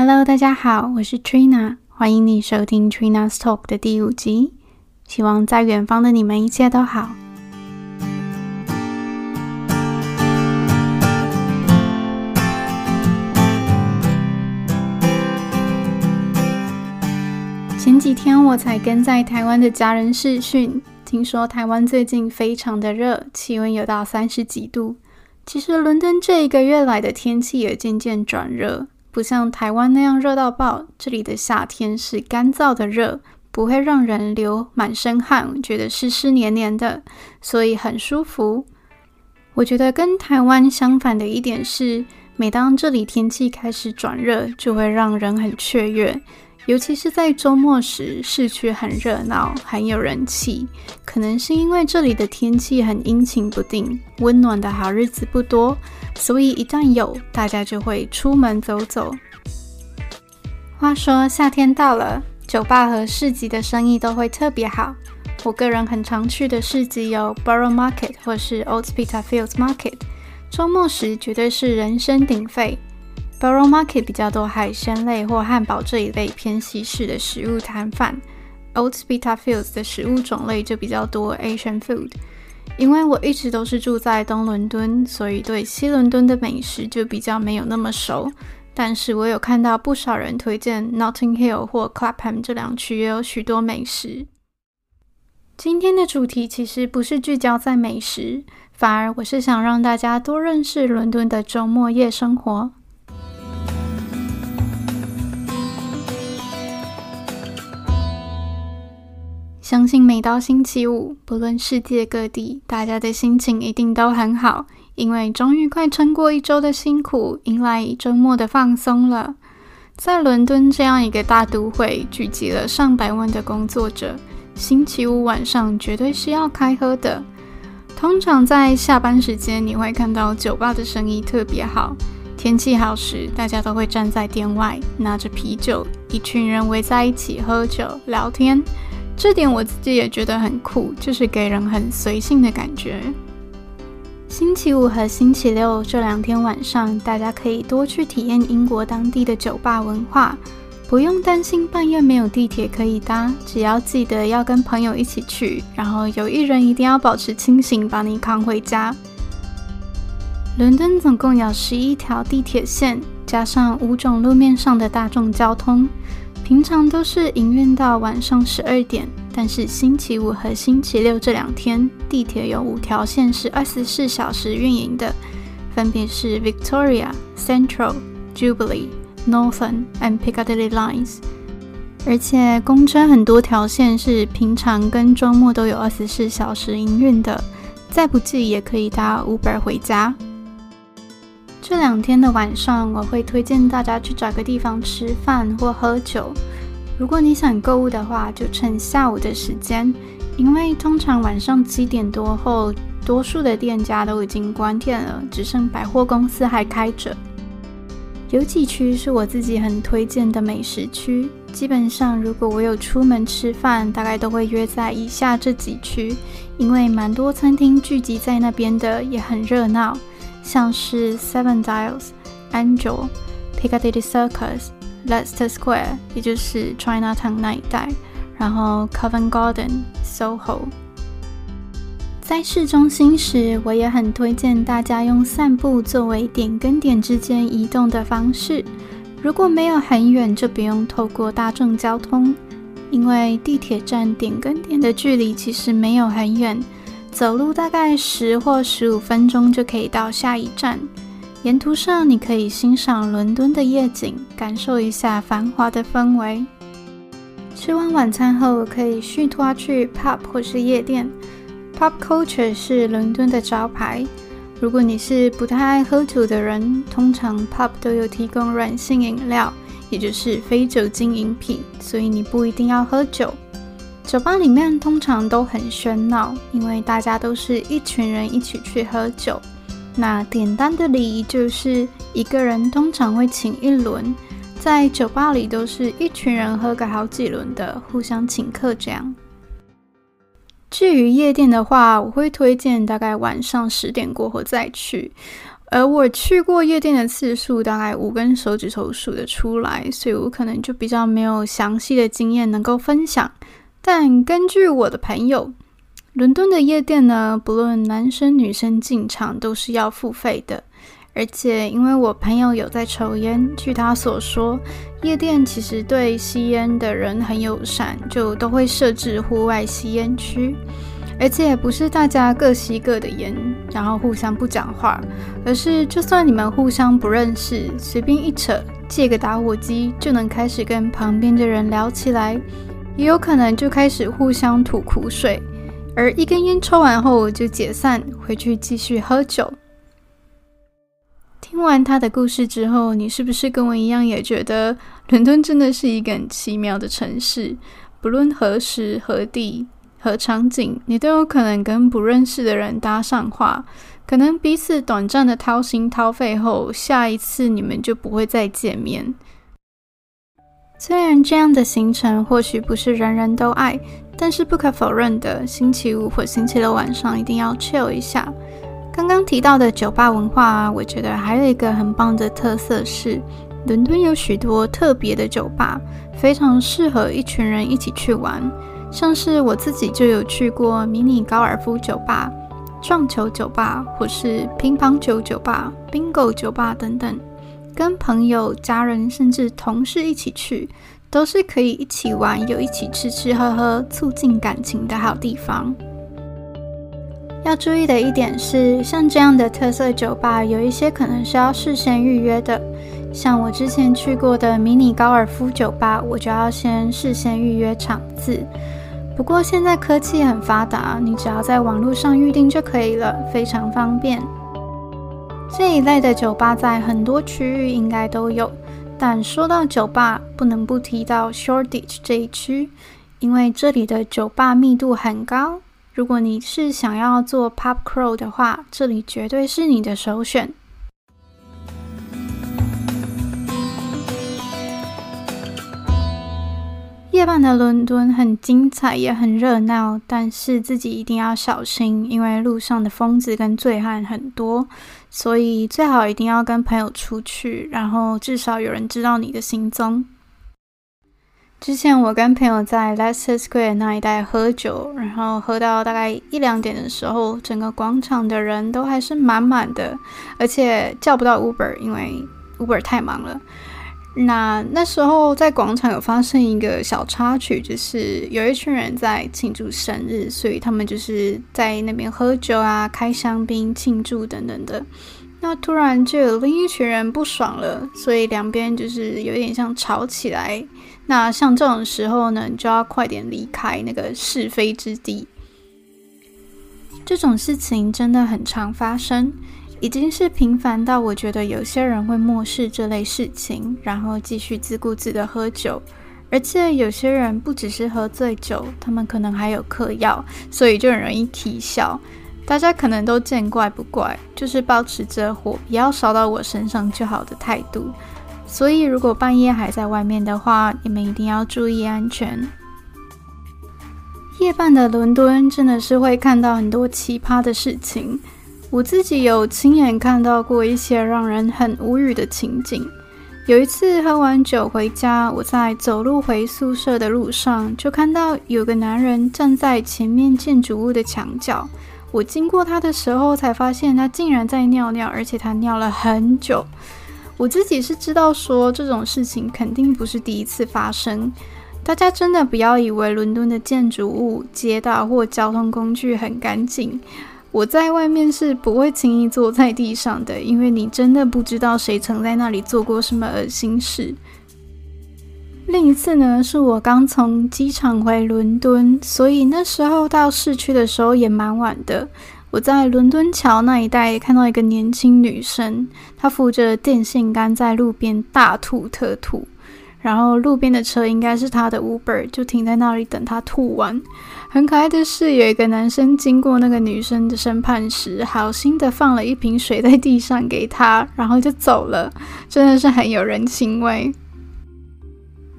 Hello，大家好，我是 Trina，欢迎你收听 Trina's Talk 的第五集。希望在远方的你们一切都好。前几天我才跟在台湾的家人视讯，听说台湾最近非常的热，气温有到三十几度。其实伦敦这一个月来的天气也渐渐转热。不像台湾那样热到爆，这里的夏天是干燥的热，不会让人流满身汗，觉得湿湿黏黏的，所以很舒服。我觉得跟台湾相反的一点是，每当这里天气开始转热，就会让人很雀跃。尤其是在周末时，市区很热闹，很有人气。可能是因为这里的天气很阴晴不定，温暖的好日子不多，所以一旦有，大家就会出门走走。话说夏天到了，酒吧和市集的生意都会特别好。我个人很常去的市集有 Borough Market 或是 Old Spitalfields Market，周末时绝对是人声鼎沸。Borough Market 比较多海鲜类或汉堡这一类偏西式的食物摊贩，Old Spitalfields 的食物种类就比较多 Asian food。因为我一直都是住在东伦敦，所以对西伦敦的美食就比较没有那么熟。但是我有看到不少人推荐 Notting Hill 或 Clapham 这两区也有许多美食。今天的主题其实不是聚焦在美食，反而我是想让大家多认识伦敦的周末夜生活。相信每到星期五，不论世界各地，大家的心情一定都很好，因为终于快撑过一周的辛苦，迎来周末的放松了。在伦敦这样一个大都会，聚集了上百万的工作者，星期五晚上绝对是要开喝的。通常在下班时间，你会看到酒吧的生意特别好，天气好时，大家都会站在店外，拿着啤酒，一群人围在一起喝酒聊天。这点我自己也觉得很酷，就是给人很随性的感觉。星期五和星期六这两天晚上，大家可以多去体验英国当地的酒吧文化，不用担心半夜没有地铁可以搭，只要记得要跟朋友一起去，然后有一人一定要保持清醒，把你扛回家。伦敦总共有十一条地铁线，加上五种路面上的大众交通。平常都是营运到晚上十二点，但是星期五和星期六这两天，地铁有五条线是二十四小时运营的，分别是 Victoria、Central、Jubilee、Northern and Piccadilly Lines。而且公车很多条线是平常跟周末都有二十四小时营运的，再不济也可以搭 Uber 回家。这两天的晚上，我会推荐大家去找个地方吃饭或喝酒。如果你想购物的话，就趁下午的时间，因为通常晚上七点多后，多数的店家都已经关店了，只剩百货公司还开着。有几区是我自己很推荐的美食区，基本上如果我有出门吃饭，大概都会约在以下这几区，因为蛮多餐厅聚集在那边的，也很热闹。像是 Seven Dials、Angel、Piccadilly Circus、Leicester Square，也就是 Chinatown 那一带，然后 Covent Garden、SoHo。在市中心时，我也很推荐大家用散步作为点跟点之间移动的方式。如果没有很远，就不用透过大众交通，因为地铁站点跟点的距离其实没有很远。走路大概十或十五分钟就可以到下一站。沿途上，你可以欣赏伦敦的夜景，感受一下繁华的氛围。吃完晚餐后，可以续托去 pub 或是夜店。Pub culture 是伦敦的招牌。如果你是不太爱喝酒的人，通常 pub 都有提供软性饮料，也就是非酒精饮品，所以你不一定要喝酒。酒吧里面通常都很喧闹，因为大家都是一群人一起去喝酒。那点单的礼仪就是一个人通常会请一轮，在酒吧里都是一群人喝个好几轮的，互相请客这样。至于夜店的话，我会推荐大概晚上十点过后再去。而我去过夜店的次数大概五根手指头数得出来，所以我可能就比较没有详细的经验能够分享。但根据我的朋友，伦敦的夜店呢，不论男生女生进场都是要付费的。而且因为我朋友有在抽烟，据他所说，夜店其实对吸烟的人很友善，就都会设置户外吸烟区。而且不是大家各吸各的烟，然后互相不讲话，而是就算你们互相不认识，随便一扯，借个打火机就能开始跟旁边的人聊起来，也有可能就开始互相吐苦水，而一根烟抽完后就解散，回去继续喝酒。听完他的故事之后，你是不是跟我一样也觉得伦敦真的是一个很奇妙的城市？不论何时何地。和场景，你都有可能跟不认识的人搭上话，可能彼此短暂的掏心掏肺后，下一次你们就不会再见面。虽然这样的行程或许不是人人都爱，但是不可否认的，星期五或星期六晚上一定要 chill 一下。刚刚提到的酒吧文化啊，我觉得还有一个很棒的特色是，伦敦有许多特别的酒吧，非常适合一群人一起去玩。像是我自己就有去过迷你高尔夫酒吧、撞球酒吧，或是乒乓球酒吧、bingo 酒吧等等，跟朋友、家人甚至同事一起去，都是可以一起玩又一起吃吃喝喝、促进感情的好地方。要注意的一点是，像这样的特色酒吧，有一些可能是要事先预约的。像我之前去过的迷你高尔夫酒吧，我就要先事先预约场次。不过现在科技很发达，你只要在网络上预订就可以了，非常方便。这一类的酒吧在很多区域应该都有，但说到酒吧，不能不提到 Shoreditch 这一区，因为这里的酒吧密度很高。如果你是想要做 pub crawl 的话，这里绝对是你的首选。夜半的伦敦很精彩，也很热闹，但是自己一定要小心，因为路上的疯子跟醉汉很多，所以最好一定要跟朋友出去，然后至少有人知道你的行踪。之前我跟朋友在 Leicester Square 那一带喝酒，然后喝到大概一两点的时候，整个广场的人都还是满满的，而且叫不到 Uber，因为 Uber 太忙了。那那时候在广场有发生一个小插曲，就是有一群人在庆祝生日，所以他们就是在那边喝酒啊、开香槟庆祝等等的。那突然就有另一群人不爽了，所以两边就是有点像吵起来。那像这种时候呢，你就要快点离开那个是非之地。这种事情真的很常发生。已经是频繁到我觉得有些人会漠视这类事情，然后继续自顾自的喝酒，而且有些人不只是喝醉酒，他们可能还有嗑药，所以就很容易啼笑。大家可能都见怪不怪，就是保持着火不要烧到我身上就好的态度。所以如果半夜还在外面的话，你们一定要注意安全。夜半的伦敦真的是会看到很多奇葩的事情。我自己有亲眼看到过一些让人很无语的情景。有一次喝完酒回家，我在走路回宿舍的路上，就看到有个男人站在前面建筑物的墙角。我经过他的时候，才发现他竟然在尿尿，而且他尿了很久。我自己是知道说这种事情肯定不是第一次发生。大家真的不要以为伦敦的建筑物、街道或交通工具很干净。我在外面是不会轻易坐在地上的，因为你真的不知道谁曾在那里做过什么恶心事。另一次呢，是我刚从机场回伦敦，所以那时候到市区的时候也蛮晚的。我在伦敦桥那一带看到一个年轻女生，她扶着电线杆在路边大吐特吐。然后路边的车应该是他的 Uber，就停在那里等他吐完。很可爱的是，有一个男生经过那个女生的身畔时，好心的放了一瓶水在地上给她，然后就走了，真的是很有人情味。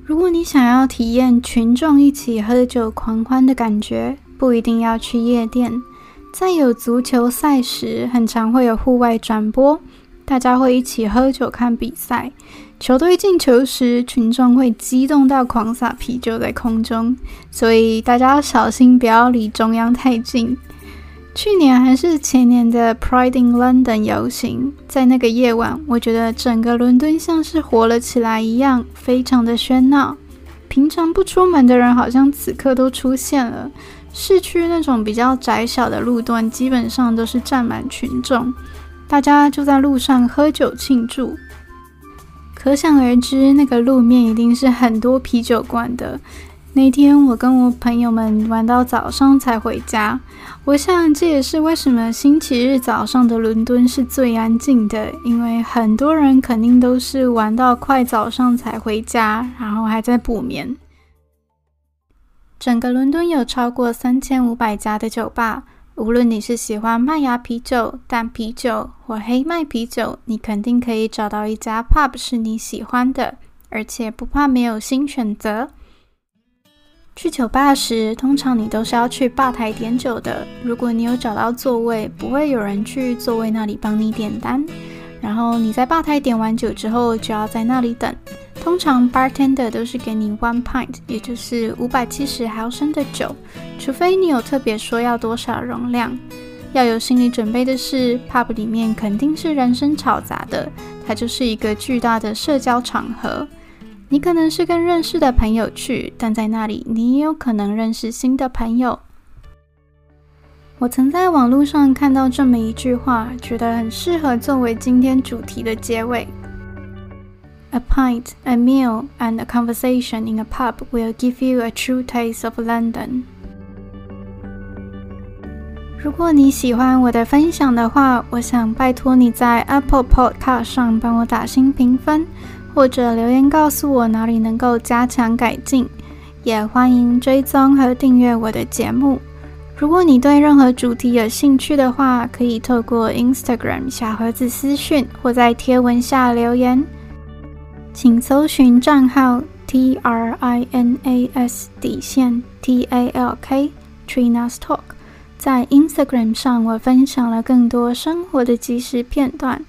如果你想要体验群众一起喝酒狂欢的感觉，不一定要去夜店，在有足球赛时，很常会有户外转播。大家会一起喝酒看比赛。球队进球时，群众会激动到狂撒啤酒在空中，所以大家要小心，不要离中央太近。去年还是前年的 Pride in London 游行，在那个夜晚，我觉得整个伦敦像是活了起来一样，非常的喧闹。平常不出门的人，好像此刻都出现了。市区那种比较窄小的路段，基本上都是站满群众，大家就在路上喝酒庆祝。可想而知，那个路面一定是很多啤酒罐的。那天我跟我朋友们玩到早上才回家。我想这也是为什么星期日早上的伦敦是最安静的，因为很多人肯定都是玩到快早上才回家，然后还在补眠。整个伦敦有超过三千五百家的酒吧，无论你是喜欢麦芽啤酒、淡啤酒或黑麦啤酒，你肯定可以找到一家 pub 是你喜欢的，而且不怕没有新选择。去酒吧时，通常你都是要去吧台点酒的。如果你有找到座位，不会有人去座位那里帮你点单。然后你在吧台点完酒之后，就要在那里等。通常 bartender 都是给你 one pint，也就是五百七十毫升的酒，除非你有特别说要多少容量。要有心理准备的是，pub 里面肯定是人声吵杂的，它就是一个巨大的社交场合。你可能是跟认识的朋友去，但在那里你也有可能认识新的朋友。我曾在网络上看到这么一句话，觉得很适合作为今天主题的结尾：A pint, a meal, and a conversation in a pub will give you a true taste of London。如果你喜欢我的分享的话，我想拜托你在 Apple Podcast 上帮我打新评分，或者留言告诉我哪里能够加强改进。也欢迎追踪和订阅我的节目。如果你对任何主题有兴趣的话，可以透过 Instagram 小盒子私讯，或在贴文下留言。请搜寻账号 T R I N A S 底线 T A L K Trina's Talk。在 Instagram 上，我分享了更多生活的即时片段。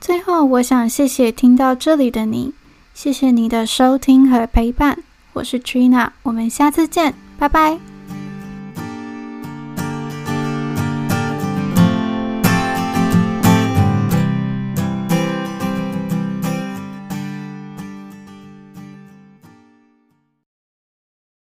最后，我想谢谢听到这里的你，谢谢你的收听和陪伴。我是 Trina，我们下次见，拜拜。